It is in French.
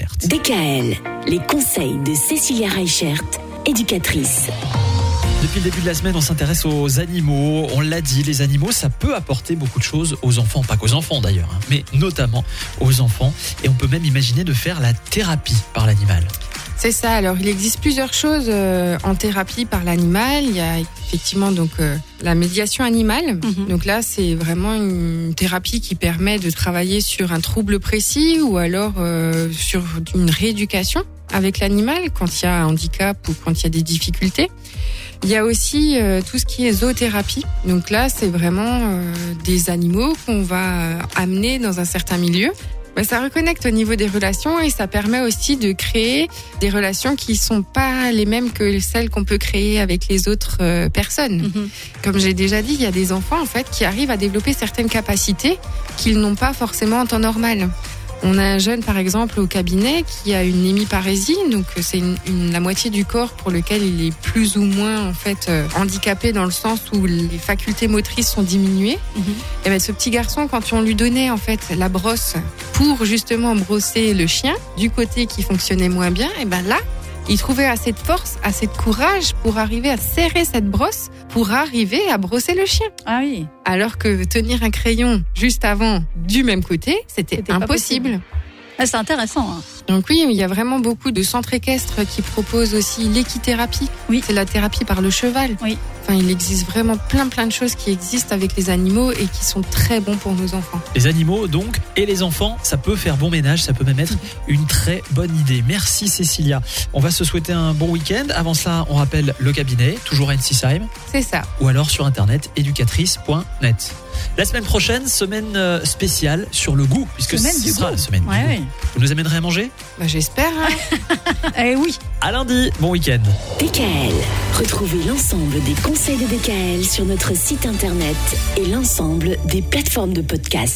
Reichert. DKL, les conseils de Cécilia Reichert, éducatrice. Depuis le début de la semaine, on s'intéresse aux animaux. On l'a dit, les animaux, ça peut apporter beaucoup de choses aux enfants. Pas qu'aux enfants d'ailleurs, hein, mais notamment aux enfants. Et on peut même imaginer de faire la thérapie par l'animal. C'est ça. Alors, il existe plusieurs choses euh, en thérapie par l'animal. Il y a effectivement donc euh, la médiation animale. Mhm. Donc là, c'est vraiment une thérapie qui permet de travailler sur un trouble précis ou alors euh, sur une rééducation avec l'animal quand il y a un handicap ou quand il y a des difficultés. Il y a aussi euh, tout ce qui est zoothérapie. Donc là, c'est vraiment euh, des animaux qu'on va amener dans un certain milieu. Ben, ça reconnecte au niveau des relations et ça permet aussi de créer des relations qui sont pas les mêmes que celles qu'on peut créer avec les autres euh, personnes. Mhm. Comme j'ai déjà dit, il y a des enfants en fait qui arrivent à développer certaines capacités qu'ils n'ont pas forcément en temps normal. On a un jeune par exemple au cabinet qui a une hémiparésie, donc euh, c'est une, une- la moitié du corps pour lequel il est plus ou moins en fait euh, handicapé dans le sens où les facultés motrices sont diminuées. Mhm. Et ben ce petit garçon, quand on lui donnait en fait la brosse pour justement brosser le chien du côté qui fonctionnait moins bien, et ben là, il trouvait assez de force, assez de courage pour arriver à serrer cette brosse pour arriver à brosser le chien. Ah oui. Alors que tenir un crayon juste avant du même côté, c'était impossible. Ah, c'est intéressant. hein. Donc oui, il y a vraiment beaucoup de centres équestres qui proposent aussi l'équithérapie. Oui. C'est la thérapie par le cheval. Oui. Enfin, il existe vraiment plein plein de choses qui existent avec les animaux et qui sont très bons pour nos enfants. Les animaux, donc, et les enfants, ça peut faire bon ménage, ça peut même être une très bonne idée. Merci Cécilia. On va se souhaiter un bon week-end. Avant ça, on rappelle le cabinet, toujours à Ensisheim, C'est ça. ou alors sur internet éducatrice.net. La semaine prochaine, semaine euh, spéciale sur le goût, puisque Semaine ce du sera goût. la semaine Ouais, du ouais. goût. Vous nous amènerez à manger? Bah, J'espère. hein. Eh oui. À lundi, bon week-end. DKL, retrouvez l'ensemble des conseils de DKL sur notre site internet et l'ensemble des plateformes de podcast.